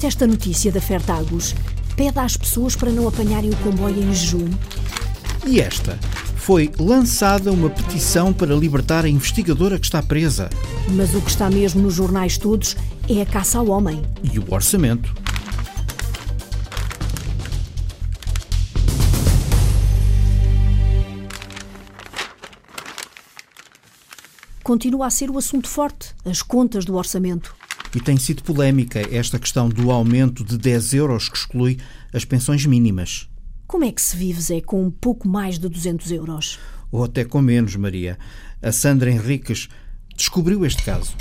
Viste esta notícia da Fertagos? Pede às pessoas para não apanharem o comboio em jejum. E esta? Foi lançada uma petição para libertar a investigadora que está presa. Mas o que está mesmo nos jornais todos é a caça ao homem. E o orçamento. Continua a ser o assunto forte, as contas do orçamento. E tem sido polémica esta questão do aumento de 10 euros que exclui as pensões mínimas. Como é que se vive, Zé, com um pouco mais de 200 euros? Ou até com menos, Maria. A Sandra Henriques descobriu este caso.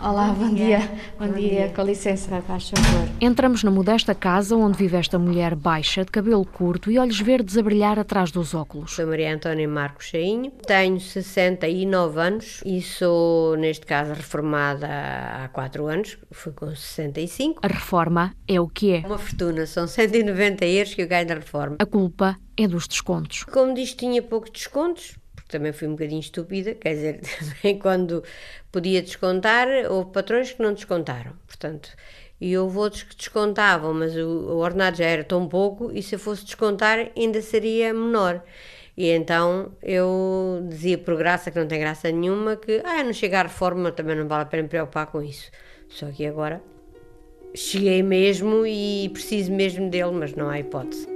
Olá, bom dia. Bom, bom dia. dia. com licença, faz favor. Entramos na modesta casa onde vive esta mulher baixa, de cabelo curto e olhos verdes a brilhar atrás dos óculos. Sou Maria Antónia Marcos Cheinho, tenho 69 anos e sou, neste caso, reformada há 4 anos, fui com 65. A reforma é o que é? Uma fortuna, são 190 euros que eu ganho da reforma. A culpa é dos descontos. Como diz, tinha poucos descontos, também fui um bocadinho estúpida, quer dizer, também quando podia descontar, houve patrões que não descontaram, portanto, e houve outros que descontavam, mas o, o ordenado já era tão pouco e se eu fosse descontar ainda seria menor. E então eu dizia por graça, que não tem graça nenhuma, que ah, não chega à reforma, também não vale a pena me preocupar com isso. Só que agora cheguei mesmo e preciso mesmo dele, mas não há hipótese.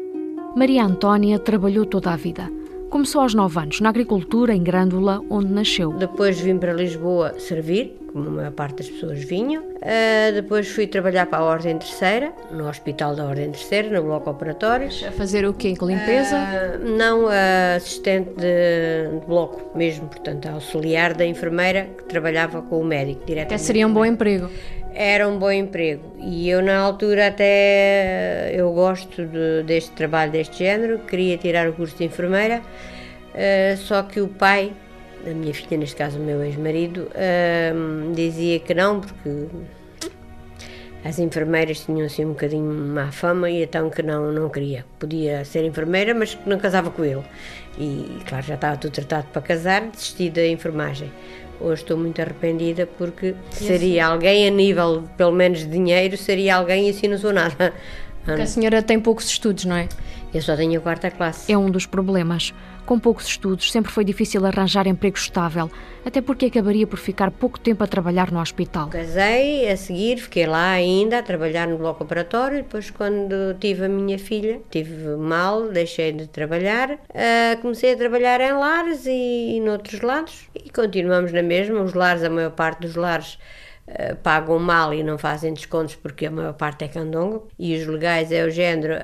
Maria Antónia trabalhou toda a vida Começou aos 9 anos, na agricultura, em Grândola, onde nasceu. Depois vim para Lisboa servir, como a maior parte das pessoas vinham. Uh, depois fui trabalhar para a Ordem Terceira, no Hospital da Ordem Terceira, no bloco operatórios. A fazer o quê? Com limpeza? Uh, não, uh, assistente de, de, bloco mesmo, portanto, auxiliar da enfermeira que trabalhava com o médico diretamente. Que seria um bom emprego. Era um bom emprego e eu na altura até eu gosto de, deste trabalho deste género, queria tirar o curso de enfermeira, uh, só que o pai da minha filha, neste caso o meu ex-marido, uh, dizia que não porque as enfermeiras tinham assim um bocadinho má fama e então que não, não queria. Podia ser enfermeira, mas não casava com ele. E claro, já estava tudo tratado para casar, desisti da enfermagem. Hoje estou muito arrependida porque seria assim? alguém a nível, pelo menos de dinheiro, seria alguém e assim não sou nada. Porque a senhora tem poucos estudos, não é? Eu só tenho a quarta classe. É um dos problemas. Com poucos estudos, sempre foi difícil arranjar emprego estável, até porque acabaria por ficar pouco tempo a trabalhar no hospital. Casei, a seguir fiquei lá ainda a trabalhar no bloco operatório. Depois, quando tive a minha filha, tive mal, deixei de trabalhar. Uh, comecei a trabalhar em lares e, e noutros lados e continuamos na mesma. Os lares, a maior parte dos lares eh, pagam mal e não fazem descontos porque a maior parte é candongo e os legais é o género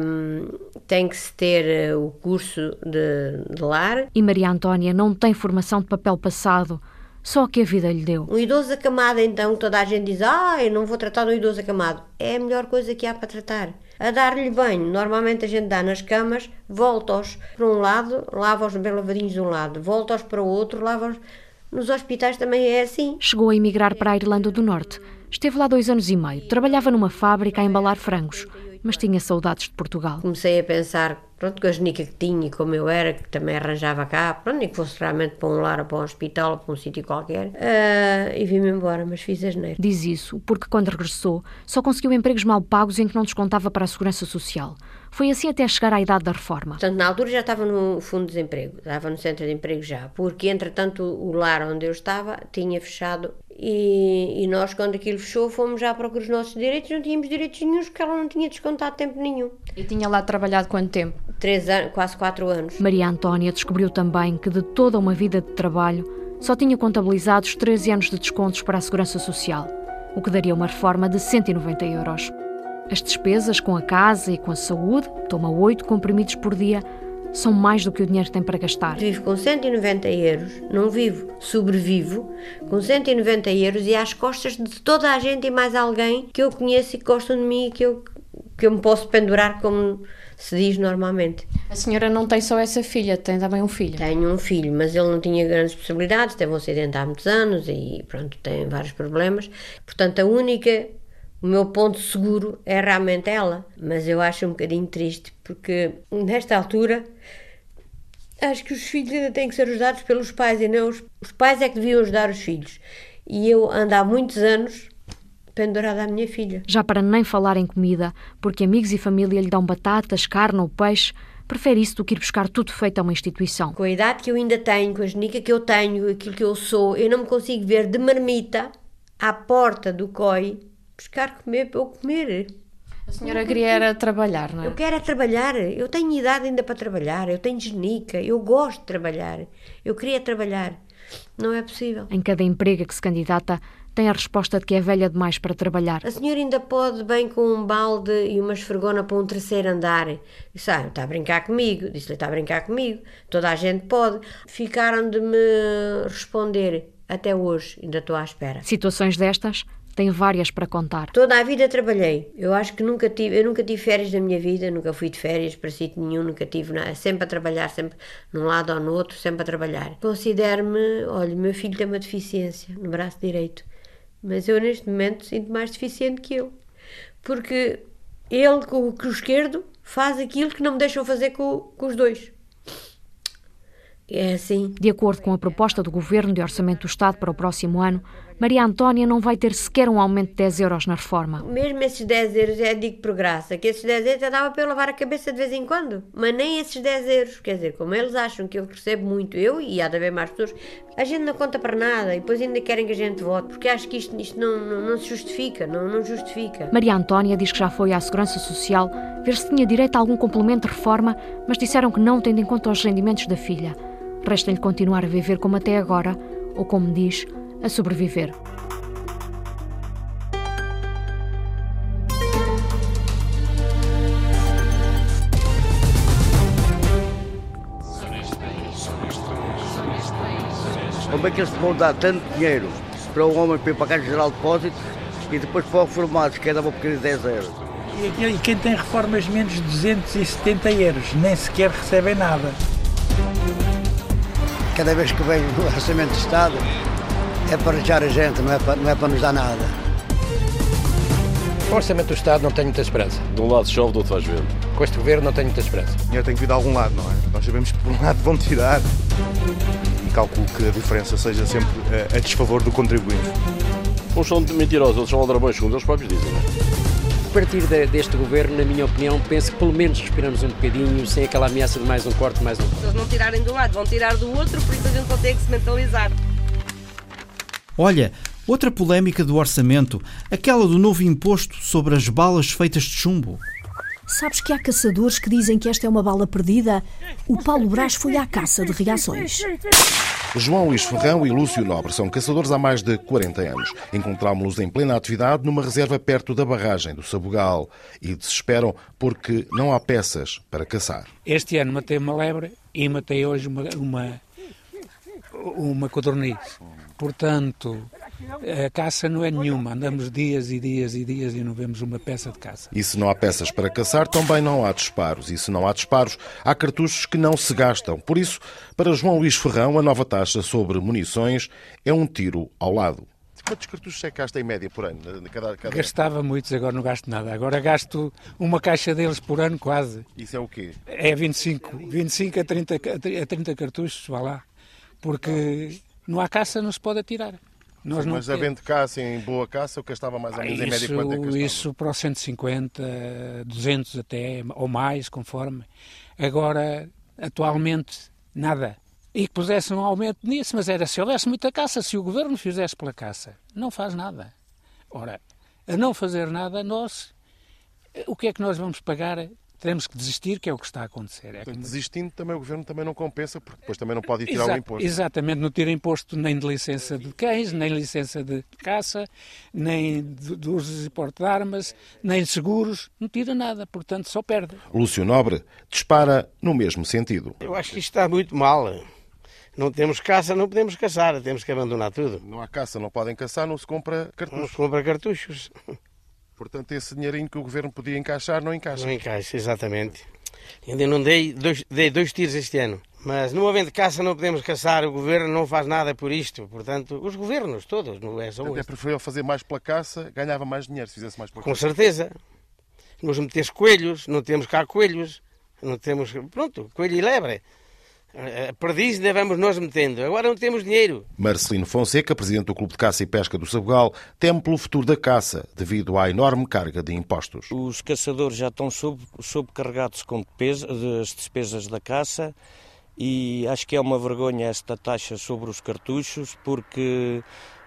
um, tem que se ter eh, o curso de, de lar e Maria Antónia não tem formação de papel passado só que a vida lhe deu. Um idoso acamado, então, toda a gente diz: Ah, eu não vou tratar do idoso acamado. É a melhor coisa que há para tratar. A dar-lhe banho, normalmente a gente dá nas camas, volta-os para um lado, lava-os bem lavadinhos de um lado, volta-os para o outro, lava-os nos hospitais também é assim. Chegou a emigrar para a Irlanda do Norte. Esteve lá dois anos e meio. Trabalhava numa fábrica a embalar frangos, mas tinha saudades de Portugal. Comecei a pensar, pronto, com a genica que tinha e como eu era, que também arranjava cá, pronto, nem que fosse realmente para um lar ou para um hospital ou para um sítio qualquer, uh, e vim-me embora, mas fiz asneira. Diz isso porque quando regressou só conseguiu empregos mal pagos em que não descontava para a segurança social. Foi assim até chegar à idade da reforma. Portanto, na altura já estava no fundo de desemprego, estava no centro de emprego já, porque entretanto o lar onde eu estava tinha fechado e, e, nós, quando aquilo fechou, fomos já para os nossos direitos, não tínhamos direitos nenhums porque ela não tinha descontado tempo nenhum. E tinha lá trabalhado quanto tempo? Três anos, quase quatro anos. Maria Antónia descobriu também que de toda uma vida de trabalho só tinha contabilizados 13 anos de descontos para a Segurança Social, o que daria uma reforma de 190 euros. As despesas com a casa e com a saúde, toma oito comprimidos por dia, são mais do que o dinheiro tem para gastar. Vivo com 190 euros, não vivo, sobrevivo com 190 euros e às costas de toda a gente e mais alguém que eu conheço e que gostam de mim e que eu, que eu me posso pendurar como se diz normalmente. A senhora não tem só essa filha, tem também um filho? Tenho um filho, mas ele não tinha grandes possibilidades, teve um acidente há muitos anos e pronto, tem vários problemas. Portanto, a única o meu ponto seguro é realmente ela. Mas eu acho um bocadinho triste porque, nesta altura, acho que os filhos ainda têm que ser ajudados pelos pais e não os, os pais é que deviam ajudar os filhos. E eu ando há muitos anos pendurada à minha filha. Já para nem falar em comida, porque amigos e família lhe dão batatas, carne ou peixe, prefere isso do que ir buscar tudo feito a uma instituição. Com a idade que eu ainda tenho, com a genica que eu tenho, aquilo que eu sou, eu não me consigo ver de marmita à porta do COI buscar comer para eu comer. A senhora queria era trabalhar, não é? Eu quero é trabalhar. Eu tenho idade ainda para trabalhar. Eu tenho genica. Eu gosto de trabalhar. Eu queria trabalhar. Não é possível. Em cada emprego a que se candidata, tem a resposta de que é velha demais para trabalhar. A senhora ainda pode bem com um balde e uma esfregona para um terceiro andar. Disse, ah, está a brincar comigo. Disse-lhe, está a brincar comigo. Toda a gente pode. Ficaram de me responder. Até hoje, ainda estou à espera. Situações destas tem várias para contar. Toda a vida trabalhei. Eu acho que nunca tive, eu nunca tive férias na minha vida, nunca fui de férias para sítio nenhum, nunca tive nada, sempre a trabalhar, sempre num lado ou no outro, sempre a trabalhar. Considero-me, olha, meu filho tem uma deficiência no braço direito, mas eu neste momento sinto mais deficiente que eu. Porque ele com o esquerdo faz aquilo que não me deixam fazer com, com os dois. É assim. De acordo com a proposta do Governo de Orçamento do Estado para o próximo ano, Maria Antónia não vai ter sequer um aumento de 10 euros na reforma. Mesmo esses 10 euros, é digo por graça, que esses 10 euros já dava para eu lavar a cabeça de vez em quando. Mas nem esses 10 euros, quer dizer, como eles acham que eu recebo muito, eu e há de haver mais pessoas, a gente não conta para nada e depois ainda querem que a gente vote, porque acho que isto, isto não, não, não se justifica, não, não justifica. Maria Antónia diz que já foi à Segurança Social ver se tinha direito a algum complemento de reforma, mas disseram que não, tendo em conta os rendimentos da filha. Resta-lhe continuar a viver como até agora, ou como diz, a sobreviver. Como é que eles vão dar tanto dinheiro para um homem para ir pagar geral depósito e depois para o reformados, que é dar uma pequena de 10 euros? E quem tem reformas menos de 270 euros nem sequer recebem nada. Cada vez que vem o Orçamento de Estado é para deixar a gente, não é para, não é para nos dar nada. O Orçamento do Estado não tem muita esperança. De um lado chove, do outro faz vento. Com este governo não tem muita esperança. O dinheiro tem que vir de algum lado, não é? Nós sabemos que por um lado vão tirar e calculo que a diferença seja sempre a, a desfavor do contribuinte. Uns são mentirosos, outros são aldrabões, segundo eles próprios dizem. Não é? A partir de, deste governo, na minha opinião, penso que pelo menos respiramos um bocadinho sem aquela ameaça de mais um corte, mais um corte. Se eles não tirarem de um lado, vão tirar do outro, por isso a gente tem que se mentalizar. Olha, outra polémica do orçamento, aquela do novo imposto sobre as balas feitas de chumbo. Sabes que há caçadores que dizem que esta é uma bala perdida? O Paulo Brás foi à caça de reações. João Luís Ferrão e Lúcio Nobre são caçadores há mais de 40 anos. Encontrámos-los em plena atividade numa reserva perto da barragem do Sabugal e desesperam porque não há peças para caçar. Este ano matei uma lebre e matei hoje uma, uma, uma codorniz. Portanto, a caça não é nenhuma. Andamos dias e dias e dias e não vemos uma peça de caça. E se não há peças para caçar, também não há disparos. E se não há disparos, há cartuchos que não se gastam. Por isso, para João Luís Ferrão, a nova taxa sobre munições é um tiro ao lado. Quantos cartuchos é que gasta em média por ano? Cada, cada... Gastava muitos, agora não gasto nada. Agora gasto uma caixa deles por ano quase. Isso é o quê? É 25, 25 a 30, a 30 cartuchos, vá lá. Porque não há caça, não se pode atirar. Nós Sim, mas não... havendo caça em boa caça, o que estava mais ou menos isso, em média quanto é que Isso para os 150, 200 até, ou mais, conforme. Agora, atualmente, nada. E que pusessem um aumento nisso, mas era se houvesse muita caça, se o governo fizesse pela caça. Não faz nada. Ora, a não fazer nada, nós, o que é que nós vamos pagar teremos que desistir, que é o que está a acontecer. É como... Desistindo também o Governo também não compensa, porque depois também não pode ir tirar Exa o imposto. Exatamente, não tira imposto nem de licença de cães, nem licença de caça, nem de, de usos e porte de armas, nem de seguros, não tira nada, portanto só perde. Lúcio Nobre dispara no mesmo sentido. Eu acho que isto está muito mal. Não temos caça, não podemos caçar, temos que abandonar tudo. Não há caça, não podem caçar, não se compra cartuchos. Não se compra cartuchos. Portanto, esse dinheirinho que o governo podia encaixar, não encaixa. Não encaixa, exatamente. Ainda não dei dois, dei dois tiros este ano. Mas não havendo caça, não podemos caçar. O governo não faz nada por isto. Portanto, os governos todos, não é só Até este. preferia fazer mais pela caça, ganhava mais dinheiro se fizesse mais pela Com caça. certeza. Vamos meter coelhos, não temos cá coelhos. Não temos. Pronto, coelho e lebre. A perdiz ainda vamos nós metendo. Agora não temos dinheiro. Marcelino Fonseca, presidente do Clube de Caça e Pesca do Sabugal, teme pelo futuro da caça, devido à enorme carga de impostos. Os caçadores já estão sobrecarregados com as despesas da caça e acho que é uma vergonha esta taxa sobre os cartuchos, porque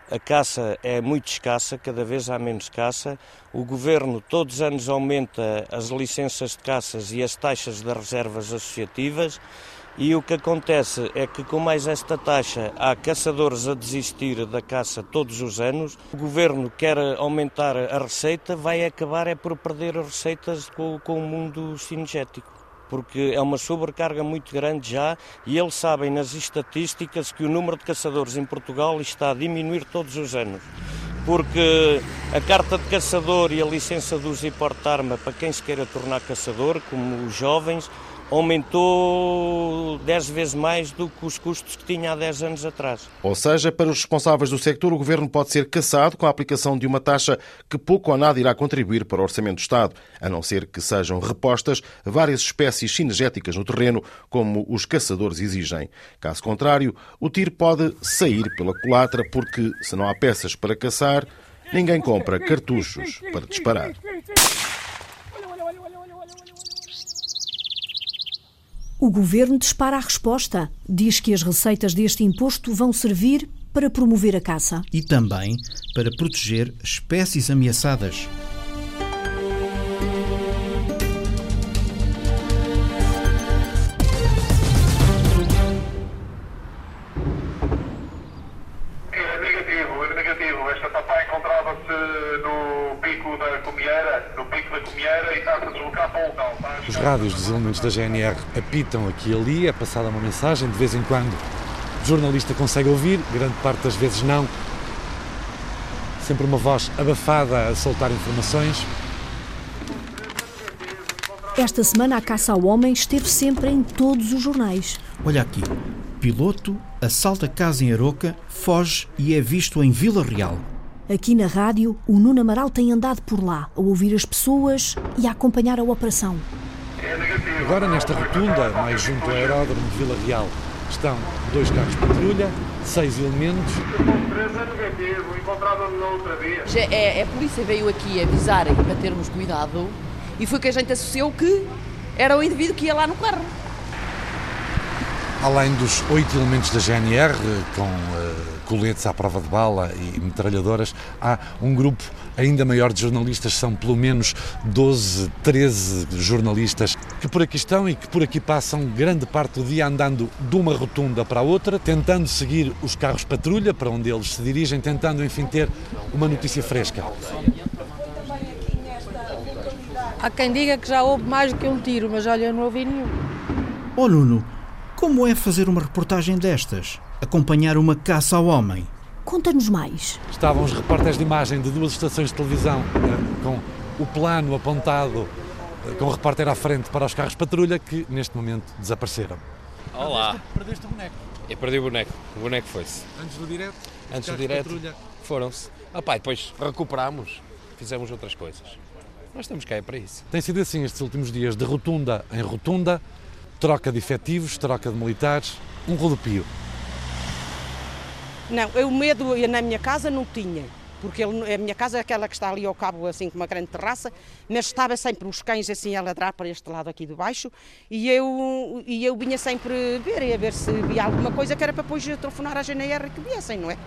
a caça é muito escassa, cada vez há menos caça. O governo todos os anos aumenta as licenças de caças e as taxas das reservas associativas. E o que acontece é que, com mais esta taxa, há caçadores a desistir da caça todos os anos. O governo quer aumentar a receita, vai acabar é por perder as receitas com, com o mundo cinegético porque é uma sobrecarga muito grande já e eles sabem nas estatísticas que o número de caçadores em Portugal está a diminuir todos os anos. Porque a carta de caçador e a licença de uso e porte de arma para quem se queira tornar caçador, como os jovens, aumentou 10 vezes mais do que os custos que tinha há 10 anos atrás. Ou seja, para os responsáveis do sector, o governo pode ser caçado com a aplicação de uma taxa que pouco ou nada irá contribuir para o orçamento do Estado, a não ser que sejam repostas várias espécies cinegéticas no terreno, como os caçadores exigem. Caso contrário, o tiro pode sair pela culatra, porque se não há peças para caçar, ninguém compra cartuchos para disparar. O governo dispara a resposta. Diz que as receitas deste imposto vão servir para promover a caça. E também para proteger espécies ameaçadas. Os rádios dos elementos da GNR apitam aqui e ali, é passada uma mensagem, de vez em quando o jornalista consegue ouvir, grande parte das vezes não. Sempre uma voz abafada a soltar informações. Esta semana a caça ao homem esteve sempre em todos os jornais. Olha aqui. Piloto assalta casa em Aroca, foge e é visto em Vila Real. Aqui na rádio, o Nuno Amaral tem andado por lá, a ouvir as pessoas e a acompanhar a operação. Agora, nesta rotunda, mais junto ao aeródromo de Vila Real, estão dois carros de patrulha, seis elementos. Já é, é, a polícia veio aqui avisarem para termos cuidado e foi que a gente associou que era o indivíduo que ia lá no carro. Além dos oito elementos da GNR, com uh, coletes à prova de bala e metralhadoras, há um grupo ainda maior de jornalistas, são pelo menos 12, 13 jornalistas que por aqui estão e que por aqui passam grande parte do dia andando de uma rotunda para a outra, tentando seguir os carros patrulha para onde eles se dirigem, tentando enfim ter uma notícia fresca. Há quem diga que já houve mais do que um tiro, mas olha, eu não ouvi nenhum. Oh Nuno, como é fazer uma reportagem destas? Acompanhar uma caça ao homem? Conta-nos mais. Estavam os repórteres de imagem de duas estações de televisão com o plano apontado com o repórter à frente para os carros de patrulha que neste momento desapareceram. Olá. Perdeste o boneco? Eu perdi o boneco. O boneco foi-se. Antes do direto? Antes do direto foram-se. Ah pá, depois recuperámos, fizemos outras coisas. Nós estamos cá é para isso. Tem sido assim estes últimos dias, de rotunda em rotunda, troca de efetivos, troca de militares, um rodopio. Não, eu medo na minha casa não tinha, porque ele, a minha casa é aquela que está ali ao cabo, assim, com uma grande terraça, mas estava sempre os cães assim a ladrar para este lado aqui de baixo e eu, e eu vinha sempre ver, e a ver se via alguma coisa que era para depois telefonar à GNR que viessem, não é?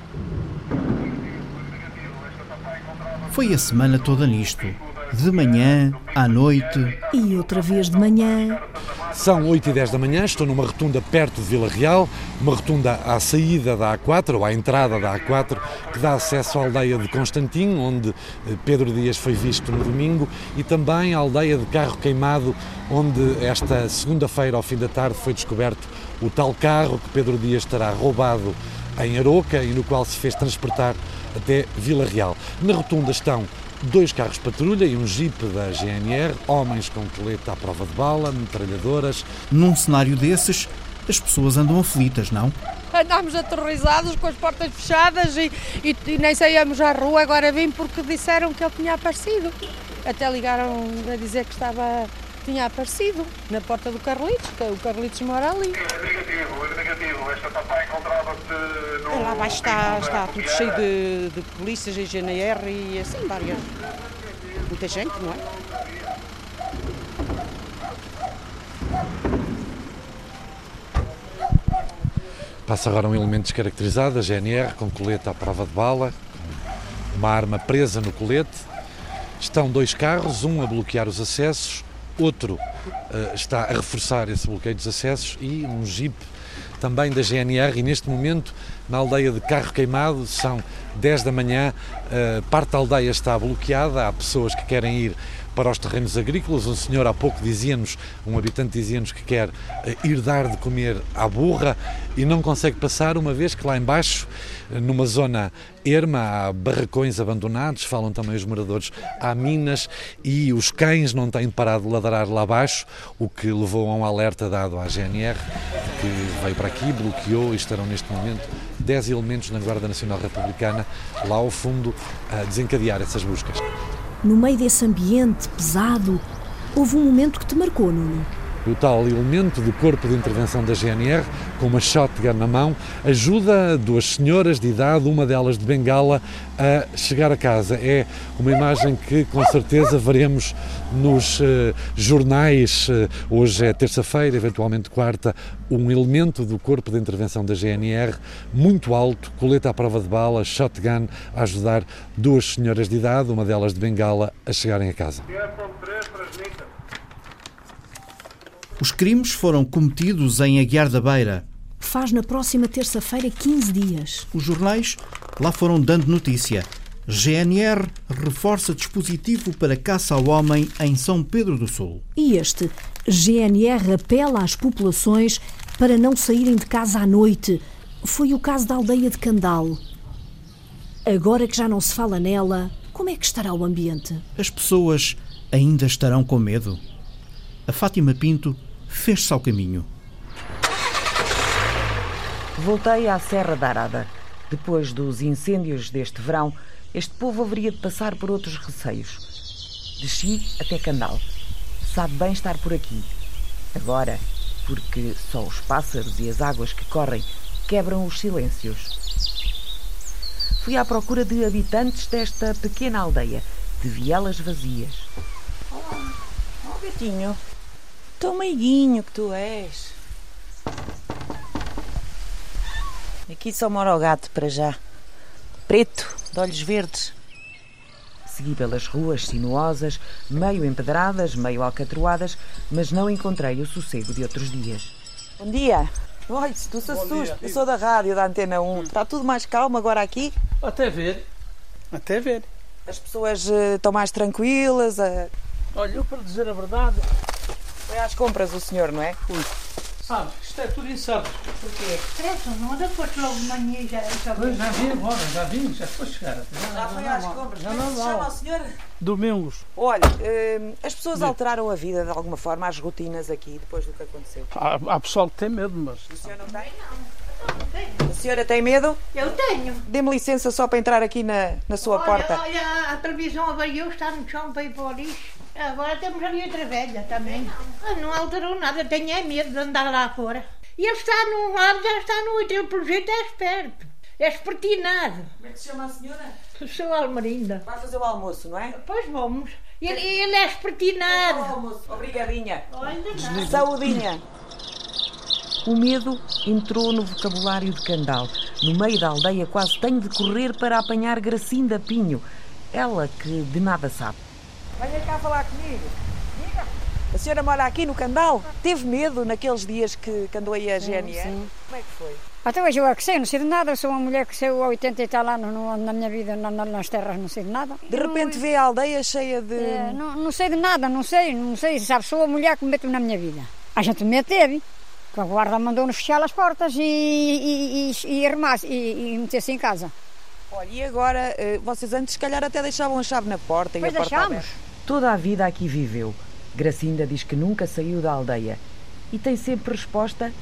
Foi a semana toda nisto. De manhã, à noite. E outra vez de manhã. São 8 e 10 da manhã, estou numa rotunda perto de Vila Real, uma rotunda à saída da A4, ou à entrada da A4, que dá acesso à aldeia de Constantin, onde Pedro Dias foi visto no domingo, e também à aldeia de Carro Queimado, onde esta segunda-feira, ao fim da tarde, foi descoberto o tal carro que Pedro Dias terá roubado em Aroca e no qual se fez transportar até Vila Real. Na rotunda estão dois carros patrulha e um jeep da GNR, homens com colete à prova de bala, metralhadoras. Num cenário desses, as pessoas andam aflitas, não? Andámos aterrorizados com as portas fechadas e, e, e nem saíamos à rua. Agora vim porque disseram que ele tinha aparecido. Até ligaram a dizer que estava tinha aparecido na porta do Carlitos, que o Carlitos mora ali. É negativo, Esta tapa encontrava-se no. É, lá abaixo está, está tudo cheio de, de polícias e GNR e assim, várias. Muita gente, não é? Passa agora um elemento descaracterizado, a GNR, com colete à prova de bala, com uma arma presa no colete. Estão dois carros, um a bloquear os acessos, outro eh, está a reforçar esse bloqueio dos acessos e um jeep também da GNR. E neste momento, na aldeia de Carro Queimado, são 10 da manhã, eh, parte da aldeia está bloqueada, há pessoas que querem ir para os terrenos agrícolas. Um senhor há pouco dizia-nos, um habitante dizia-nos que quer eh, ir dar de comer à burra e não consegue passar, uma vez que lá embaixo, eh, numa zona erma, há barracões abandonados, falam também os moradores, há minas e os cães não têm parado de ladrar lá abaixo, o que levou a um alerta dado à GNR, que veio para aqui, bloqueou e estarão neste momento 10 elementos na Guarda Nacional Republicana lá ao fundo a desencadear essas buscas. No meio desse ambiente pesado, houve um momento que te marcou, Nuno. O tal elemento do corpo de intervenção da GNR, com uma shotgun na mão, ajuda duas senhoras de idade, uma delas de bengala, a chegar a casa. É uma imagem que com certeza veremos nos eh, jornais. eh, hoje é terça-feira, eventualmente quarta, um elemento do corpo de intervenção da GNR, muito alto, coleta à prova de bala, shotgun, a ajudar duas senhoras de idade, uma delas de bengala, a chegarem a casa. Os crimes foram cometidos em Aguiar da Beira. Faz na próxima terça-feira 15 dias. Os jornais lá foram dando notícia. GNR reforça dispositivo para caça ao homem em São Pedro do Sul. E este GNR apela às populações para não saírem de casa à noite. Foi o caso da aldeia de Candal. Agora que já não se fala nela, como é que estará o ambiente? As pessoas ainda estarão com medo. A Fátima Pinto fez-se ao caminho. Voltei à Serra da Arada. Depois dos incêndios deste verão, este povo haveria de passar por outros receios. Desci até Candal. Sabe bem estar por aqui. Agora, porque só os pássaros e as águas que correm quebram os silêncios. Fui à procura de habitantes desta pequena aldeia, de vielas vazias. Ó gatinho, tão meiguinho que tu és. Aqui só mora o gato para já. Preto, de olhos verdes. Segui pelas ruas sinuosas, meio empedradas, meio alcatroadas, mas não encontrei o sossego de outros dias. Bom dia. Olha, se tu se assusta, eu sou da rádio, da Antena 1. Está tudo mais calmo agora aqui? Até ver. Até ver. As pessoas eh, estão mais tranquilas. eh, Olha, eu para dizer a verdade, Foi às compras o senhor, não é? fui. Sabe, isto é tudo incerto. Porquê? Credo, não anda foste logo de manhã e já, já Pois, já vim agora, já vim, já foi chegar. Já, Já foi às compras. Já Como é não chama o mal. senhor? Domingos. Olha, eh, as pessoas alteraram a vida de alguma forma, as rotinas aqui, depois do que aconteceu. Há, há pessoal que tem medo, mas. O senhor não tem? A senhora tem medo? Eu tenho. Dê-me licença só para entrar aqui na, na sua olha, porta. Olha, a televisão avariou, está no chão ir para o lixo. Agora temos ali outra velha também. Ah, Não alterou nada, tenho é medo de andar lá fora. E ele está num lado, já está no outro. Ele, pelo jeito, é esperto. É espertinado. Como é que se chama a senhora? Sou Almarinda. Vai fazer o almoço, não é? Pois vamos. Ele, ele é espertinado. Obrigadinha. Olha, nada. Saudinha. O medo entrou no vocabulário de Candal. No meio da aldeia quase tenho de correr para apanhar Gracinda Pinho. Ela que de nada sabe. Venha cá falar comigo. Diga. A senhora mora aqui no Candal? Teve medo naqueles dias que, que andou aí a GNR? sim. Como é que foi? Até hoje eu é que sei, não sei de nada. Eu sou uma mulher que saiu há 80 e tal anos não na minha vida na- na- nas terras, não sei de nada. De repente vê a aldeia cheia de. É, não, não sei de nada, não sei, não sei, sabe, sou a mulher que me meto na minha vida. A gente me teve, que a guarda mandou-nos fechar as portas e, e, e, e, armar- e, e meter-se em casa. Olha, e agora, eh, vocês antes, se calhar, até deixavam a chave na porta e Pois a porta deixámos. aberta. Toda a vida aqui viveu. Gracinda diz que nunca saiu da aldeia e tem sempre resposta,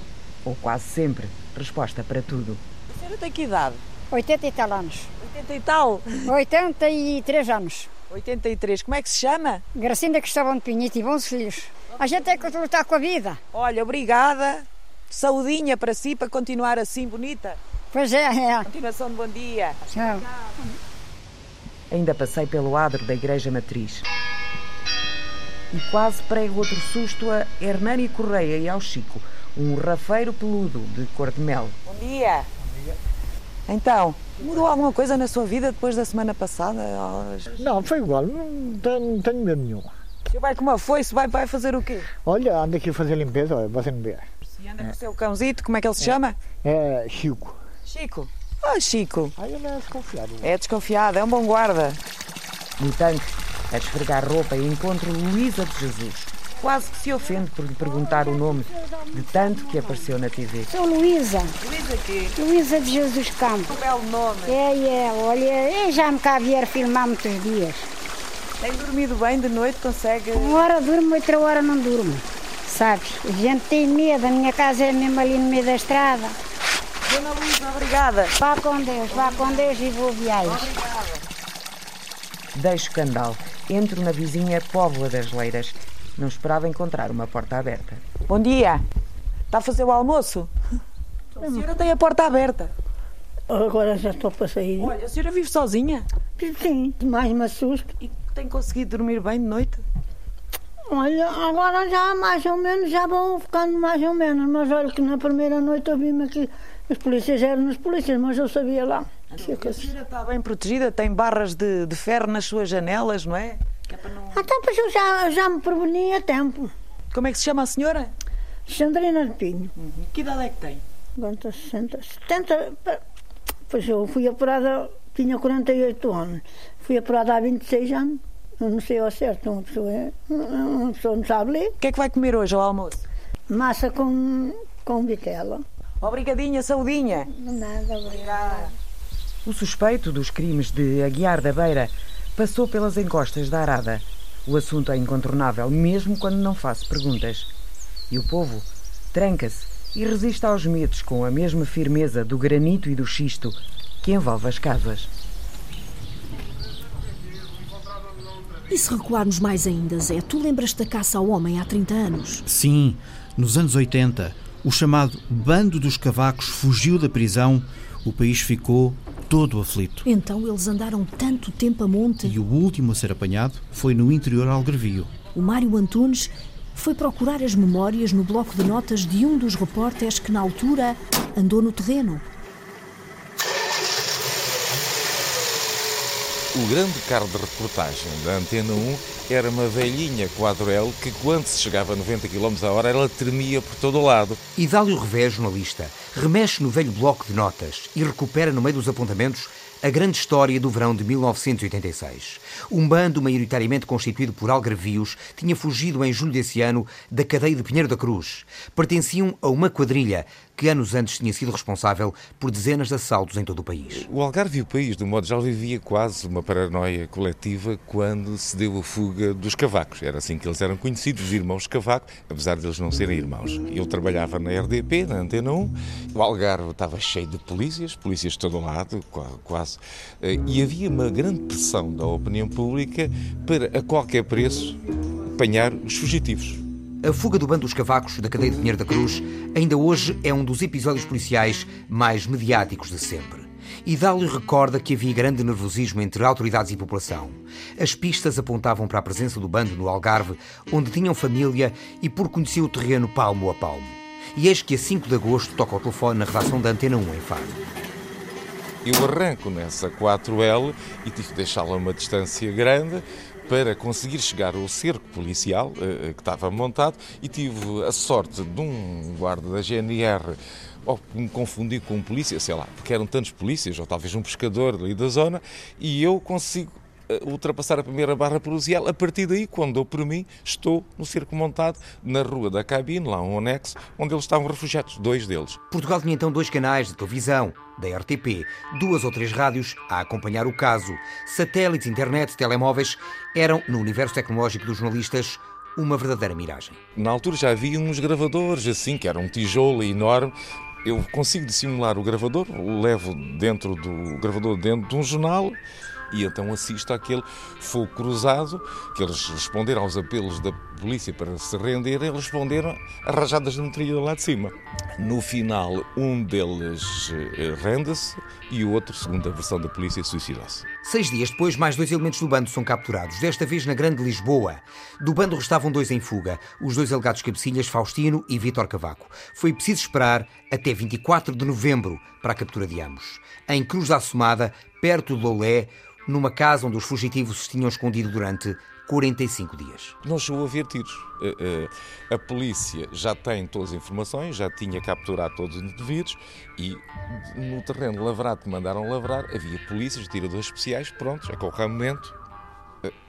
ou quase sempre, resposta para tudo. A senhora tem que idade? 80 e tal anos. 80 e tal? 83 anos. 83, como é que se chama? Gracinda Cristóvão de Pinhito e bons filhos. A gente tem que lutar com a vida. Olha, obrigada Saudinha para si, para continuar assim bonita. Pois é, é. Continuação de bom dia. Tchau. Ainda passei pelo adro da Igreja Matriz. E quase prego outro susto a Hernani Correia e ao Chico, um rafeiro peludo de cor de mel. Bom dia. Então, mudou alguma coisa na sua vida depois da semana passada? Não, foi igual, não tenho, não tenho medo nenhum. Senhor vai com uma foice, vai, vai fazer o quê? Olha, ando aqui a fazer limpeza, olha, você não vê. E anda com o seu cãozito, como é que ele se chama? É Chico. Chico. Ah, Chico. Ele é desconfiado. É desconfiado, é um bom guarda. No tanque, a desfregar roupa, encontro Luísa de Jesus. Quase que se ofende por lhe perguntar o nome, de tanto que apareceu na TV. Sou Luísa. Luísa quê? Luísa de Jesus Campos. Um belo nome. É, é, olha, eu já me cá vier filmar muitos dias. Tem dormido bem de noite, consegue? Uma hora durmo, outra hora não durmo. Sabes, a gente tem medo, a minha casa é mesmo ali no meio da estrada. Dona Luísa, obrigada. Vá com Deus, vá com Deus e vou viagem. Deixo Candal, entro na vizinha Póvoa das Leiras. Não esperava encontrar uma porta aberta. Bom dia. Está a fazer o almoço? A senhora tem a porta aberta. Agora já estou para sair. Olha, a senhora vive sozinha? Sim, mais me assusto. E tem conseguido dormir bem de noite? Olha, agora já mais ou menos, já vão ficando mais ou menos. Mas olha que na primeira noite eu vi-me aqui, os polícias eram os polícias, mas eu sabia lá. A senhora está bem protegida, tem barras de, de ferro nas suas janelas, não é? Então, pois eu já, já me preveni a tempo. Como é que se chama a senhora? Sandrina de Pinho. Que idade é que tem? Aguenta 60, 70. Pois eu fui apurada, tinha 48 anos. Fui apurada há 26 anos. Eu não sei ao certo, uma pessoa, é- uma pessoa não sabe ler. O que é que vai comer hoje ao almoço? Massa com, com vitela. Obrigadinha, saudinha. Nada, obrigada. O suspeito dos crimes de Aguiar da Beira passou pelas encostas da Arada. O assunto é incontornável, mesmo quando não faço perguntas. E o povo tranca-se e resiste aos medos com a mesma firmeza do granito e do xisto que envolve as casas. E se recuarmos mais ainda, Zé, tu lembras da caça ao homem há 30 anos? Sim, nos anos 80, o chamado Bando dos Cavacos fugiu da prisão, o país ficou todo aflito. Então eles andaram tanto tempo a monte. E o último a ser apanhado foi no interior algarvio. O Mário Antunes foi procurar as memórias no bloco de notas de um dos repórteres que na altura andou no terreno. O grande carro de reportagem da Antena 1 era uma velhinha quadrel que, quando se chegava a 90 km a hora, ela tremia por todo o lado. Idálio Revés, jornalista, remexe no velho bloco de notas e recupera no meio dos apontamentos a grande história do verão de 1986. Um bando maioritariamente constituído por algarvios tinha fugido em julho desse ano da cadeia de Pinheiro da Cruz. Pertenciam a uma quadrilha que anos antes tinha sido responsável por dezenas de assaltos em todo o país. O Algarve e o país, do modo geral, vivia quase uma paranoia coletiva quando se deu a fuga dos cavacos. Era assim que eles eram conhecidos, os irmãos Cavaco, apesar de eles não serem irmãos. Eu trabalhava na RDP, na Antena 1, o Algarve estava cheio de polícias, polícias de todo lado, quase, e havia uma grande pressão da opinião pública para, a qualquer preço, apanhar os fugitivos. A fuga do bando dos cavacos da cadeia de Pinheiro da Cruz ainda hoje é um dos episódios policiais mais mediáticos de sempre. Idálio recorda que havia grande nervosismo entre autoridades e população. As pistas apontavam para a presença do bando no Algarve, onde tinham família e por conhecer o terreno palmo a palmo. E eis que a 5 de agosto toca o telefone na redação da Antena 1 em Faro. Eu arranco nessa 4L e tive de deixá-la a uma distância grande para conseguir chegar ao cerco policial uh, que estava montado e tive a sorte de um guarda da GNR ou me confundir com um polícia, sei lá, porque eram tantos polícias, ou talvez um pescador ali da zona, e eu consigo ultrapassar a primeira barra policial. A partir daí, quando dou por mim, estou no cerco montado na Rua da Cabine, lá um anexo, onde eles estavam refugiados, dois deles. Portugal tinha então dois canais de televisão, da RTP, duas ou três rádios a acompanhar o caso. Satélites, internet, telemóveis eram, no universo tecnológico dos jornalistas, uma verdadeira miragem. Na altura já havia uns gravadores assim, que era um tijolo enorme. Eu consigo dissimular o gravador, levo dentro do gravador dentro de um jornal, E então assiste àquele fogo cruzado, que eles responderam aos apelos da polícia para se renderem, eles responderam arrajadas de metralhadora lá de cima. No final, um deles eh, rende-se e o outro, segundo a versão da polícia, suicidou-se. Seis dias depois, mais dois elementos do bando são capturados, desta vez na Grande Lisboa. Do bando restavam dois em fuga, os dois alegados cabecilhas, Faustino e Vítor Cavaco. Foi preciso esperar até 24 de novembro para a captura de ambos. Em Cruz da Assomada, perto de Loulé, numa casa onde os fugitivos se tinham escondido durante 45 dias. Não chegou a haver tiros. Eh, eh, A polícia já tem todas as informações, já tinha capturado todos os indivíduos e no terreno lavrado que mandaram lavrar havia polícias, tiradores especiais, prontos, a qualquer momento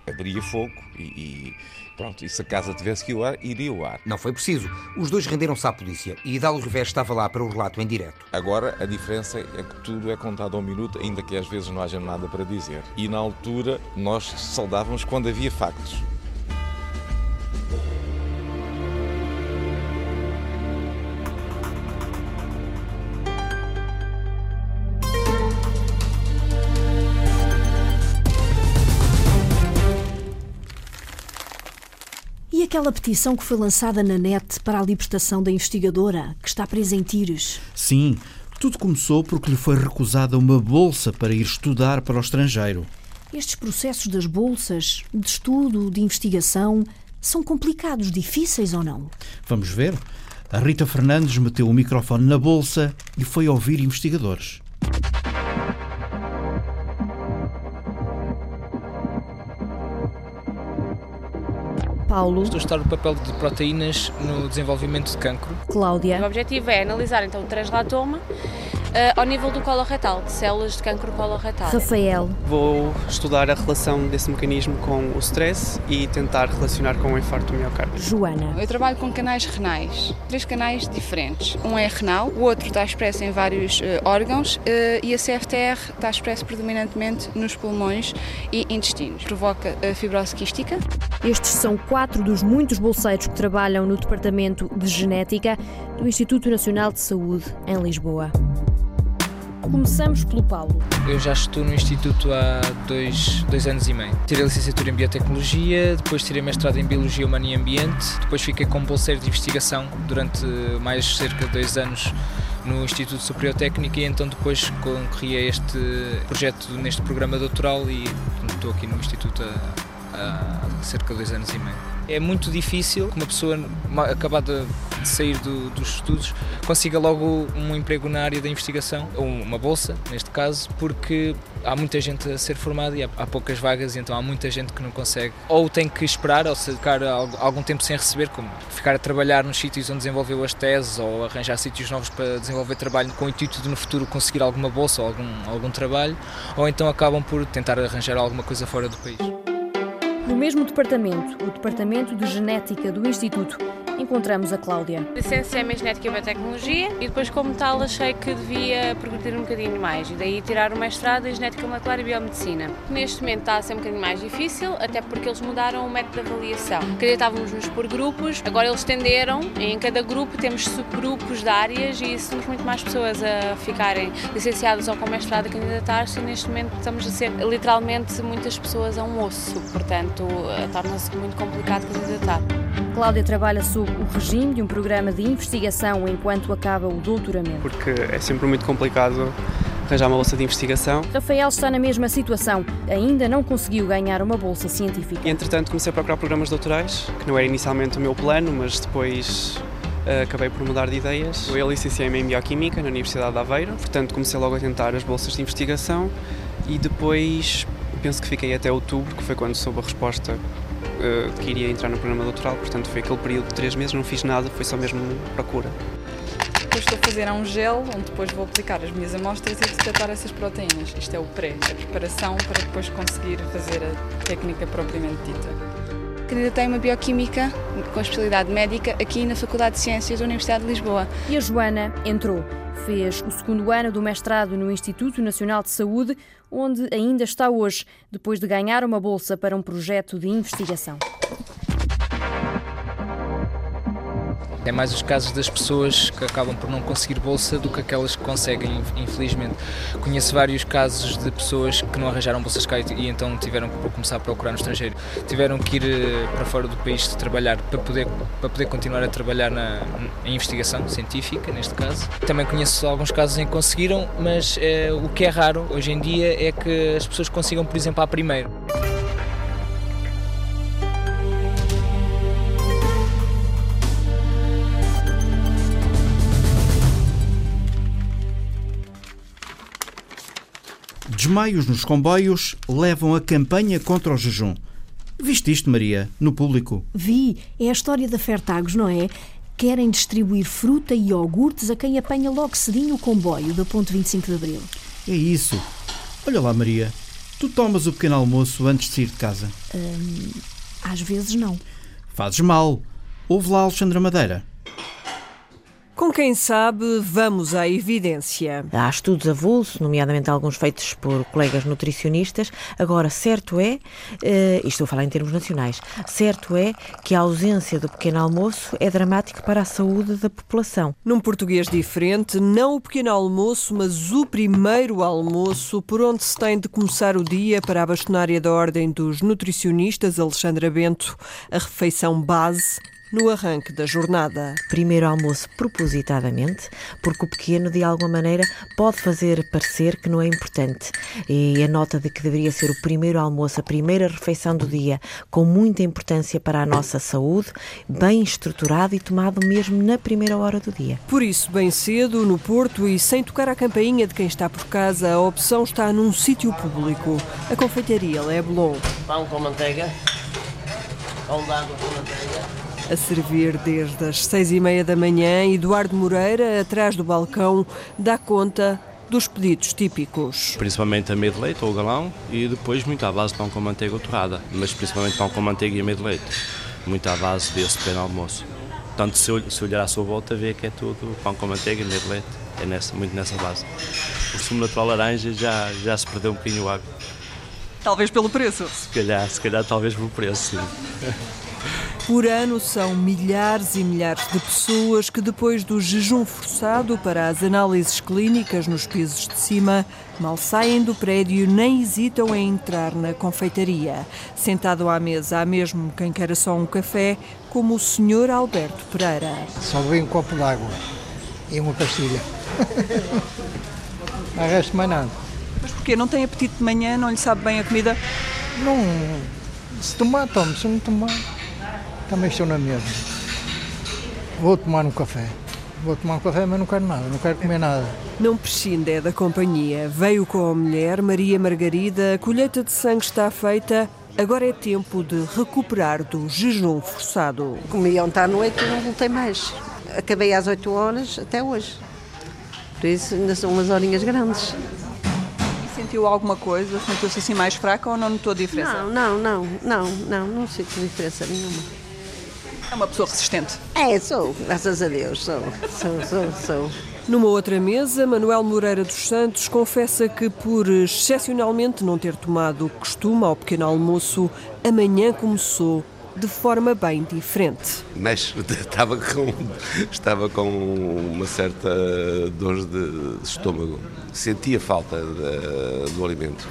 abria fogo e, e pronto, e se a casa tivesse que ir ao ar, iria ao ar. Não foi preciso. Os dois renderam-se à polícia e Hidalgo Rivés estava lá para o relato em direto. Agora a diferença é que tudo é contado ao minuto, ainda que às vezes não haja nada para dizer. E na altura nós saudávamos quando havia factos. Aquela petição que foi lançada na net para a libertação da investigadora, que está presa em Tires? Sim, tudo começou porque lhe foi recusada uma bolsa para ir estudar para o estrangeiro. Estes processos das bolsas, de estudo, de investigação, são complicados, difíceis ou não? Vamos ver? A Rita Fernandes meteu o microfone na bolsa e foi ouvir investigadores. Paulo, Estou a estudar o papel de proteínas no desenvolvimento de cancro. Cláudia, O objetivo é analisar então o translatoma eh, ao nível do colo retal, de células de cancro coloretal. Rafael, Vou estudar a relação desse mecanismo com o stress e tentar relacionar com o infarto do miocárdio. Joana, Eu trabalho com canais renais, três canais diferentes. Um é renal, o outro está expresso em vários eh, órgãos eh, e a CFTR está expresso predominantemente nos pulmões e intestinos. Provoca a fibrose quística. estes são quatro dos muitos bolseiros que trabalham no Departamento de Genética do Instituto Nacional de Saúde, em Lisboa. Começamos pelo Paulo. Eu já estou no Instituto há dois, dois anos e meio. Tirei licenciatura em Biotecnologia, depois tirei mestrado em Biologia Humana e Ambiente, depois fiquei como bolseiro de investigação durante mais cerca de dois anos no Instituto Superior Técnico e então depois concorri a este projeto neste programa doutoral e estou aqui no Instituto cerca de dois anos e meio. É muito difícil que uma pessoa acabada de sair do- dos estudos consiga logo um emprego na área da investigação, ou uma bolsa, neste caso, porque há muita gente a ser formada e há, há poucas vagas, então há muita gente que não consegue, ou tem que esperar, ou se ficar al- algum tempo sem receber, como ficar a trabalhar nos sítios onde desenvolveu as teses, ou arranjar sítios novos para desenvolver trabalho com o intuito de no futuro conseguir alguma bolsa ou algum, algum trabalho, ou então acabam por tentar arranjar alguma coisa fora do país. No mesmo departamento, o Departamento de Genética do Instituto, encontramos a Cláudia. Licenciei-me em Genética e Biotecnologia e depois, como tal, achei que devia progredir um bocadinho mais e daí tirar o mestrado em Genética Molecular e Biomedicina. Neste momento está a ser um bocadinho mais difícil, até porque eles mudaram o método de avaliação. Acreditávamos-nos por grupos, agora eles estenderam, em cada grupo temos subgrupos de áreas e somos muito mais pessoas a ficarem licenciadas ou com mestrado a candidatar-se e neste momento estamos a ser literalmente muitas pessoas a um osso, portanto eh, torna-se muito complicado candidatar. Cláudia trabalha sob o regime de um programa de investigação enquanto acaba o doutoramento. Porque é sempre muito complicado arranjar uma bolsa de investigação. Rafael está na mesma situação. Ainda não conseguiu ganhar uma bolsa científica. Entretanto, comecei a procurar programas doutorais, que não era inicialmente o meu plano, mas depois eh, acabei por mudar de ideias. Eu licenciei-me em Bioquímica na Universidade de Aveiro, portanto comecei logo a tentar as bolsas de investigação e depois penso que fiquei até outubro, que foi quando soube a resposta eh, que iria entrar no programa doutoral, portanto foi aquele período de três meses, não fiz nada, foi só mesmo procura. O que eu estou a fazer é um gel onde depois vou aplicar as minhas amostras e detectar essas proteínas. Isto é o pré, a preparação para depois conseguir fazer a técnica propriamente dita. Candidatei-me a Bioquímica com especialidade médica aqui na Faculdade de Ciências da Universidade de Lisboa. E a Joana entrou. Fez o segundo ano do mestrado no Instituto Nacional de Saúde, onde ainda está hoje, depois de ganhar uma bolsa para um projeto de investigação. É mais os casos das pessoas que acabam por não conseguir bolsa do que aquelas que conseguem, infelizmente. Conheço vários casos de pessoas que não arranjaram bolsas cá e então tiveram que começar a procurar no estrangeiro. Tiveram que ir eh, para fora do país trabalhar para poder, para poder continuar a trabalhar na, em investigação científica, neste caso. Também conheço alguns casos em que conseguiram, mas é, o que é raro hoje em dia é que as pessoas consigam, por exemplo, a primeiro. Desmaios nos comboios levam a campanha contra o jejum. Viste isto, Maria, no público? Vi, é a história da Fertagos, não é? Querem distribuir fruta e iogurtes a quem apanha logo cedinho o comboio da Ponte 25 de Abril. É isso. Olha lá, Maria, tu tomas o pequeno almoço antes de sair de casa? Hum, às vezes não. Fazes mal. Ouve lá, Alexandra Madeira. Com quem sabe, vamos à evidência. Há estudos avulsos, nomeadamente alguns feitos por colegas nutricionistas. Agora, certo é, uh, estou a falar em termos nacionais, certo é que a ausência do pequeno almoço é dramática para a saúde da população. Num português diferente, não o pequeno almoço, mas o primeiro almoço, por onde se tem de começar o dia para a bastonária da Ordem dos Nutricionistas, Alexandra Bento, a refeição base no arranque da jornada. Primeiro almoço propositadamente, porque o pequeno, de alguma maneira, pode fazer parecer que não é importante. E a nota de que deveria ser o primeiro almoço, a primeira refeição do dia, com muita importância para a nossa saúde, bem estruturado e tomado mesmo na primeira hora do dia. Por isso, bem cedo, no Porto e sem tocar a campainha de quem está por casa, a opção está num sítio público. A confeitaria Leblon. Pão com manteiga, pão d'água com manteiga. A servir desde as seis e meia da manhã, Eduardo Moreira, atrás do balcão, dá conta dos pedidos típicos. Principalmente a meio de leite ou galão e depois muito à base de pão com manteiga ou torrada, mas principalmente pão com manteiga e meio de leite. Muito à base desse pequeno almoço. Portanto, se, se olhar à sua volta, vê que é tudo pão com manteiga e meio de leite. É nessa, muito nessa base. O sumo natural laranja já, já se perdeu um bocadinho o hábito. Talvez pelo preço? Se calhar, se calhar talvez pelo preço, sim. Por ano são milhares e milhares de pessoas que, depois do jejum forçado para as análises clínicas nos pisos de cima, mal saem do prédio nem hesitam em entrar na confeitaria. Sentado à mesa há mesmo quem queira só um café, como o Sr. Alberto Pereira. Só bem um copo d'água e uma pastilha. Não resta mais nada. Mas porquê? Não tem apetite de manhã? Não lhe sabe bem a comida? Não. Se tomar, tome. Se não tomar, também estou na mesma. Vou tomar um café. Vou tomar um café, mas não quero nada, não quero comer nada. Não prescinde é da companhia. Veio com a mulher, Maria Margarida, a colheita de sangue está feita. Agora é tempo de recuperar do jejum forçado. Comi ontem à noite e não voltei mais. Acabei às 8 horas até hoje. Por isso ainda são umas horinhas grandes. E sentiu alguma coisa? Sentiu-se assim mais fraca ou não notou diferença? Não, não, não, não, não, não sinto diferença nenhuma. É uma pessoa resistente? É, sou, graças a Deus, sou, sou, sou, sou. Numa outra mesa, Manuel Moreira dos Santos confessa que, por excepcionalmente não ter tomado o costume ao pequeno almoço, amanhã começou de forma bem diferente. Mas estava com, estava com uma certa dor de estômago. Sentia falta de, do alimento.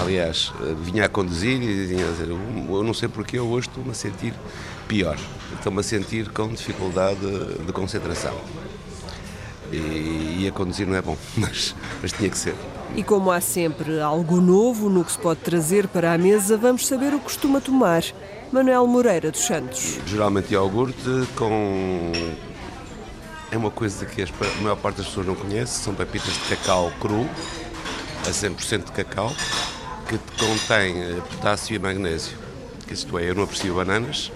Aliás, vinha a conduzir e vinha a dizer: Eu não sei porque eu hoje estou-me a sentir pior. Estou-me a sentir com dificuldade de concentração. E, e a conduzir não é bom, mas, mas tinha que ser. E como há sempre algo novo no que se pode trazer para a mesa, vamos saber o que costuma tomar. Manuel Moreira dos Santos. Geralmente iogurte com. É uma coisa que a maior parte das pessoas não conhece, são pepitas de cacau cru, a 100% de cacau, que contém eh, potássio e magnésio. Isto é, eu não aprecio bananas,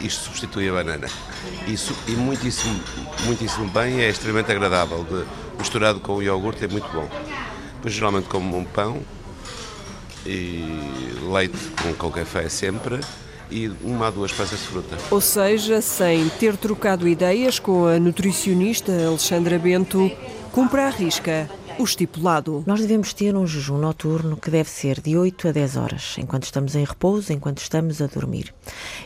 isto substitui a banana. Isso, e muitíssimo, muitíssimo bem, é extremamente agradável. De, misturado com o iogurte é muito bom. Depois geralmente como um pão e leite com, com café sempre e uma ou duas peças de fruta. Ou seja, sem ter trocado ideias com a nutricionista Alexandra Bento, cumpre a risca o estipulado. Nós devemos ter um jejum noturno que deve ser de 8 a 10 horas, enquanto estamos em repouso, enquanto estamos a dormir.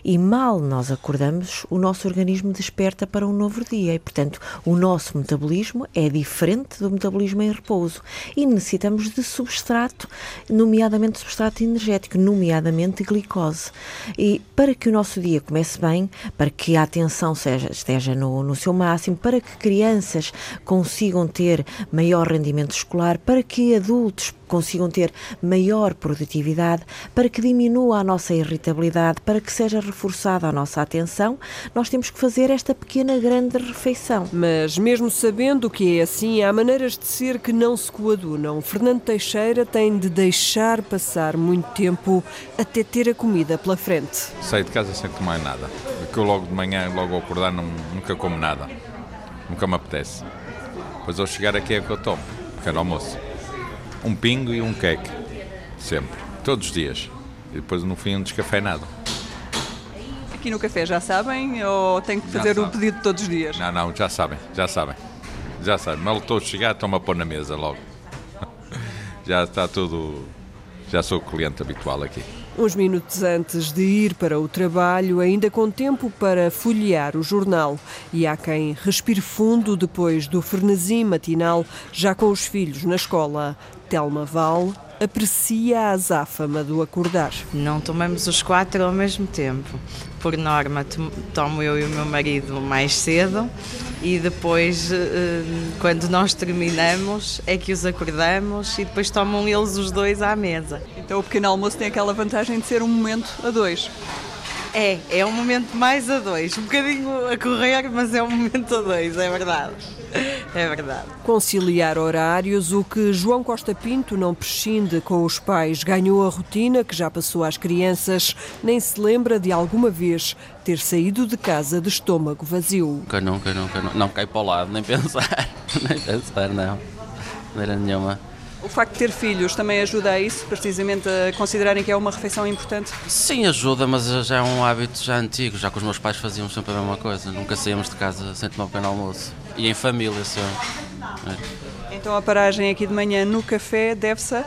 E mal nós acordamos, o nosso organismo desperta para um novo dia e, portanto, o nosso metabolismo é diferente do metabolismo em repouso e necessitamos de substrato, nomeadamente substrato energético, nomeadamente glicose. E para que o nosso dia comece bem, para que a atenção seja, esteja no, no seu máximo, para que crianças consigam ter maior rendimento escolar, para que adultos consigam ter maior produtividade, para que diminua a nossa irritabilidade, para que seja reforçada a nossa atenção, nós temos que fazer esta pequena grande refeição. Mas mesmo sabendo que é assim, há maneiras de ser que não se coadunam. Fernando Teixeira tem de deixar passar muito tempo até ter a comida pela frente. Saio de casa sem tomar nada. Porque eu logo de manhã, logo ao acordar, não, nunca como nada. Nunca me apetece. Depois ao chegar aqui é que eu tomo, quero almoço um pingo e um queque. Sempre. Todos os dias. E depois no fim um descafeinado. Aqui no café já sabem ou tem que fazer o pedido todos os dias? Não, não, já sabem, já sabem. Já sabem. Mal estou a chegar, estão-me a pôr na mesa logo. já está tudo. Já sou cliente habitual aqui. Uns minutos antes de ir para o trabalho, ainda com tempo para folhear o jornal. E há quem respire fundo depois do frenesim matinal, já com os filhos na escola. Telma Val aprecia a azáfama do acordar. Não tomamos os quatro ao mesmo tempo. Por norma, tomo eu e o meu marido mais cedo e depois, eh, quando nós terminamos, é que os acordamos e depois tomam eles os dois à mesa. Então o pequeno almoço tem aquela vantagem de ser um momento a dois. É, é um momento mais a dois. Um bocadinho a correr, mas é um momento a dois, é verdade. É verdade. Conciliar horários, o que João Costa Pinto não prescinde com os pais. Ganhou a rotina que já passou às crianças, nem se lembra de alguma vez ter saído de casa de estômago vazio. Nunca, nunca, nunca. Não, não cai para o lado, nem pensar. nem pensar, não. Não era nenhuma. O facto de ter filhos também ajuda a isso, precisamente a considerarem que é uma refeição importante? Sim, ajuda, mas já é um hábito já antigo. Já com os meus pais fazíamos sempre a mesma coisa. Nunca saíamos de casa sem tomar um pequeno almoço. E em família só. É. Então a paragem aqui de manhã no café deve-se a...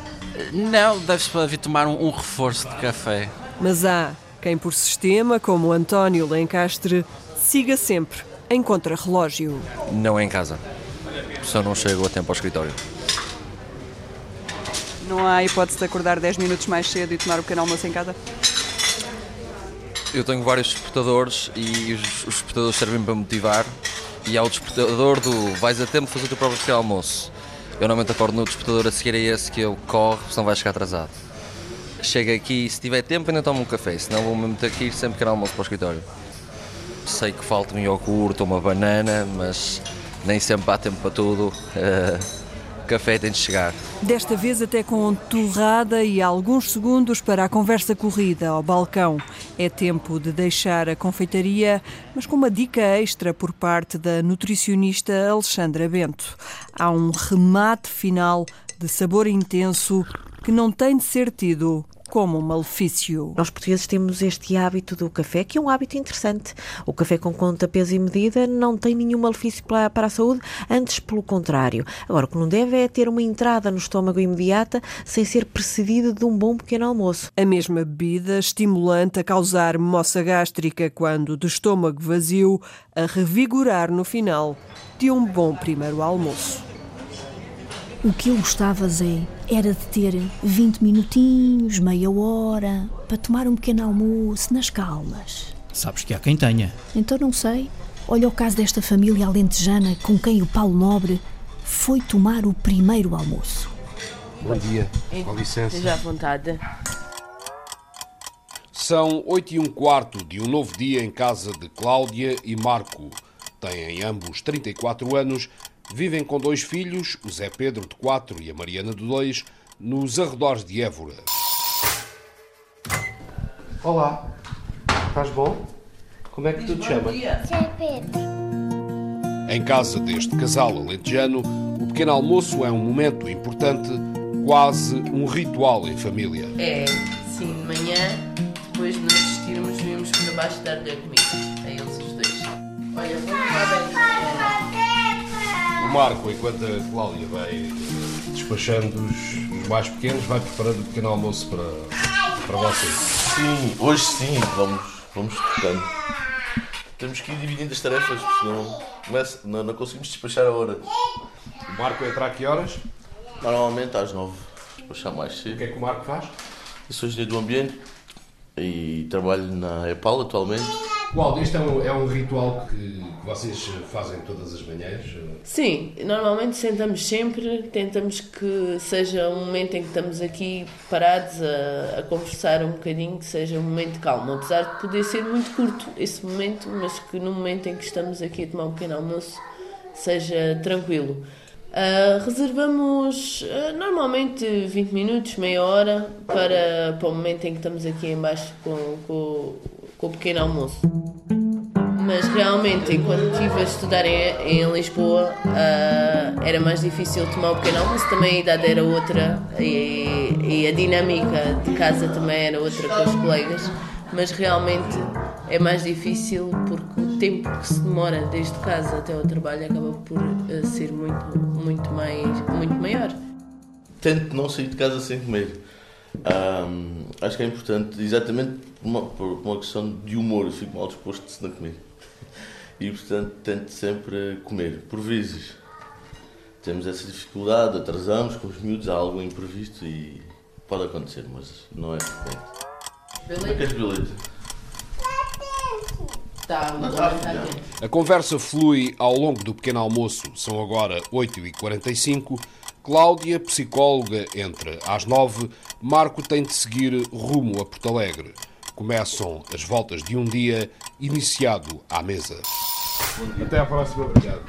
Não, deve-se para vir tomar um, um reforço de café. Mas há quem por sistema, como António Lencastre, siga sempre em contrarrelógio. Não é em casa. Só não chego a tempo ao escritório. Não há hipótese de acordar 10 minutos mais cedo e tomar o pequeno almoço em casa? Eu tenho vários despertadores e os, os despertadores servem para motivar. E há o despertador do vais a tempo fazer o teu próprio pequeno almoço. Eu normalmente acordo no despertador a seguir a esse que eu corro, senão vai chegar atrasado. Chego aqui e se tiver tempo ainda tomo um café, senão vou mesmo ter que ir sempre pequeno almoço para o escritório. Sei que falta um iogurte ou uma banana, mas nem sempre há tempo para tudo. Uh, café tem de chegar. Desta vez até com torrada e alguns segundos para a conversa corrida ao balcão. É tempo de deixar a confeitaria, mas com uma dica extra por parte da nutricionista Alexandra Bento. Há um remate final de sabor intenso que não tem de ser tido como um malefício. Nós portugueses temos este hábito do café, que é um hábito interessante. O café com conta, peso e medida não tem nenhum malefício para, para a saúde, antes pelo contrário. Agora, o que não deve é ter uma entrada no estômago imediata sem ser precedida de um bom pequeno almoço. A mesma bebida estimulante a causar moça gástrica quando de estômago vazio, a revigorar no final de um bom primeiro almoço. O que eu gostava, Zé, era de ter 20 minutinhos, meia hora, para tomar um pequeno almoço nas calmas. Sabes que há quem tenha. Então não sei. Olha o caso desta família alentejana com quem o Paulo Nobre foi tomar o primeiro almoço. Bom dia, com licença. Esteja à vontade. São oito e um quarto de um novo dia em casa de Cláudia e Marco. Têm ambos 34 anos Vivem com dois filhos, o Zé Pedro, de 4, e a Mariana, de 2, nos arredores de Évora. Olá, estás bom? Como é que tu te chamas? Zé Pedro. Em casa deste casal alentejano, o pequeno almoço é um momento importante, quase um ritual em família. É, sim, de manhã, depois de nos vestirmos, vimos por baixo dar-lhe a comida, a eles os dois. Olha, vou tomar bem. O Marco, enquanto a Cláudia vai despachando os, os mais pequenos, vai preparando o pequeno almoço para, para vocês. Sim, hoje sim, vamos, vamos tocando. Temos que ir dividindo as tarefas, senão não, não conseguimos despachar a hora. O Marco entra a que horas? Normalmente às nove. Despachar mais cedo. O que é que o Marco faz? Eu sou engenheiro do ambiente e trabalho na EPAL atualmente. Cláudio, este é um, é um ritual que, que vocês fazem todas as manhãs? Sim, normalmente sentamos sempre, tentamos que seja um momento em que estamos aqui parados a, a conversar um bocadinho, que seja um momento calmo, apesar de poder ser muito curto esse momento, mas que no momento em que estamos aqui a tomar um pequeno almoço seja tranquilo. Uh, reservamos uh, normalmente 20 minutos, meia hora, para, para o momento em que estamos aqui embaixo com, com, com o pequeno almoço. Mas realmente, enquanto estive a estudar em, em Lisboa, uh, era mais difícil tomar o pequeno almoço, também a idade era outra e, e a dinâmica de casa também era outra com os colegas, mas realmente é mais difícil porque o tempo que se demora desde casa até ao trabalho acaba por uh, ser muito, muito, mais, muito maior. Tento não sair de casa sem comer. Um, acho que é importante, exatamente por uma, por uma questão de humor, eu fico mal disposto se não comer. E portanto tento sempre comer, por vezes. Temos essa dificuldade, atrasamos com os miúdos, há algo imprevisto e pode acontecer, mas não é frequente. Como é que és bilhete? Tá, A conversa flui ao longo do pequeno almoço, são agora 8h45. Cláudia, psicóloga, entra às 9 Marco tem de seguir rumo a Porto Alegre. Começam as voltas de um dia iniciado à mesa. Até à próxima. Obrigado.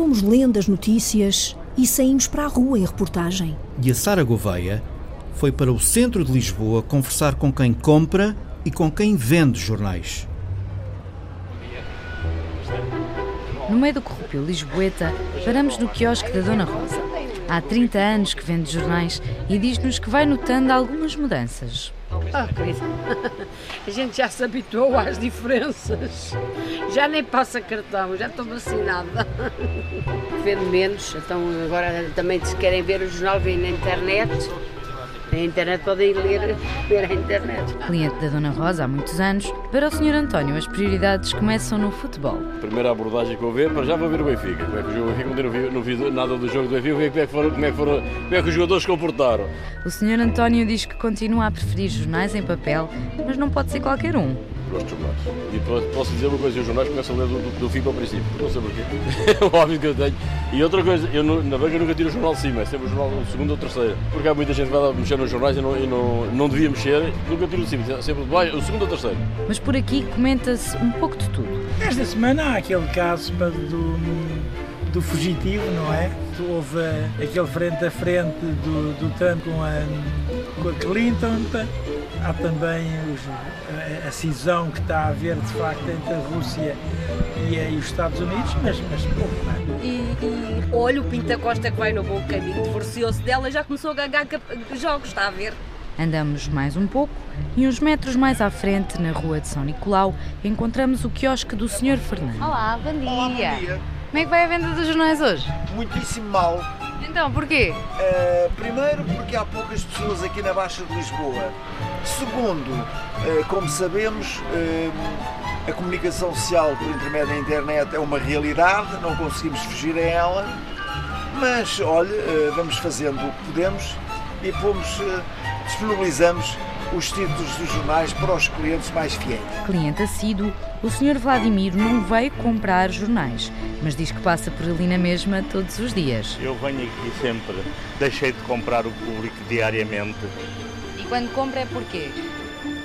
Fomos lendo as notícias e saímos para a rua em reportagem. E a Sara Gouveia foi para o centro de Lisboa conversar com quem compra e com quem vende jornais. No meio do corrupio lisboeta, paramos no quiosque da Dona Rosa. Há 30 anos que vende jornais e diz-nos que vai notando algumas mudanças. Ah, a gente já se habituou às diferenças. Já nem passa cartão, já estou vacinada. Vendo menos, então agora também se querem ver o jornal, vêm na internet. Na internet podem ler, ver a internet. Cliente da Dona Rosa há muitos anos, para o Sr. António as prioridades começam no futebol. Primeira abordagem que vou ver, para já vou ver o Benfica. Como é que o jogo Benfica, não vi, não vi nada do jogo do Benfica, como é que, foram, como, é que foram, como é que os jogadores se comportaram. O Sr. António diz que continua a preferir jornais em papel, mas não pode ser qualquer um. Gosto de jornais. E posso dizer uma coisa, os jornais começam a ler do, do, do fim para o princípio, não sei porquê. É óbvio que eu tenho. E outra coisa, eu na banca nunca tiro o jornal de cima, é sempre o jornal do segundo ou terceiro. Porque há muita gente que vai mexer nos jornais e não, e não, não devia mexer, nunca tiro de cima, sempre de baixo, o segundo ou terceiro. Mas por aqui comenta-se um pouco de tudo. Esta semana há aquele caso do, do fugitivo, não é? Houve aquele frente a frente do, do Trump com a, com a Clinton. Há também os, a, a, cisão que está a haver de facto entre a Rússia e, e os Estados Unidos, mas, mas pouco mais. E, e olha, o Pinta Costa que vai no bom caminho, divorciou-se dela e já começou a ganhar jogos, está a ver? Andamos mais um pouco e uns metros mais à frente, na rua de São Nicolau, encontramos o quiosque do Sr. Fernando. Olá, bom dia. Olá, bom dia. Como é que vai a venda dos jornais hoje? Muitíssimo mal. Então, porquê? Uh, primeiro, porque há poucas pessoas aqui na Baixa de Lisboa. Segundo, uh, como sabemos, uh, a comunicação social por intermédio da internet é uma realidade, não conseguimos fugir a ela. Mas, olha, vamos fazendo o que podemos e pomos, disponibilizamos os títulos dos jornais para os clientes mais fiéis. Cliente assíduo, o Sr. Vladimir não veio comprar jornais, mas diz que passa por ali na mesma todos os dias. Eu venho aqui sempre, deixei de comprar o público diariamente. E quando compra é porquê?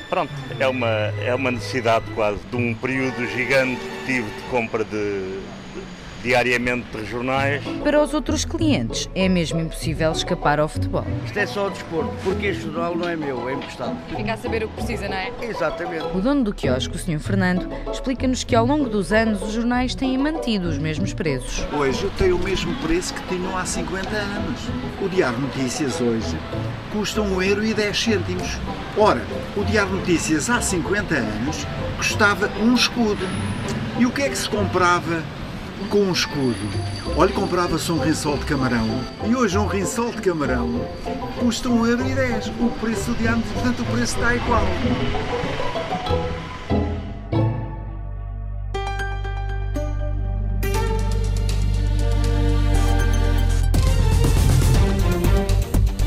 Pronto, é uma, é uma necessidade quase de um período gigante que tive de compra de, de diariamente de jornais. Para os outros clientes, é mesmo impossível escapar ao futebol. Isto é só desporto, porque este jornal não é meu, é emprestado. Fica a saber o que precisa, não é? Exatamente. O dono do quiosque, o Sr. Fernando, explica-nos que ao longo dos anos os jornais têm mantido os mesmos preços. Hoje tem o mesmo preço que tinham há 50 anos. O Diário Notícias hoje custa 1 euro e 10 cêntimos. Ora, o Diário Notícias há 50 anos custava um escudo. E o que é que se comprava com um escudo? Olha, comprava-se um rinsol de camarão. E hoje um rinsol de camarão custa 1 euro e 10. O preço do diário, portanto o preço está igual.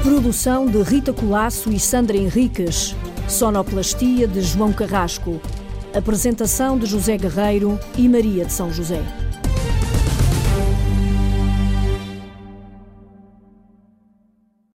Produção de Rita Colasso e Sandra Henriques. Sonoplastia de João Carrasco. Apresentação de José Guerreiro e Maria de São José.